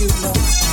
you love.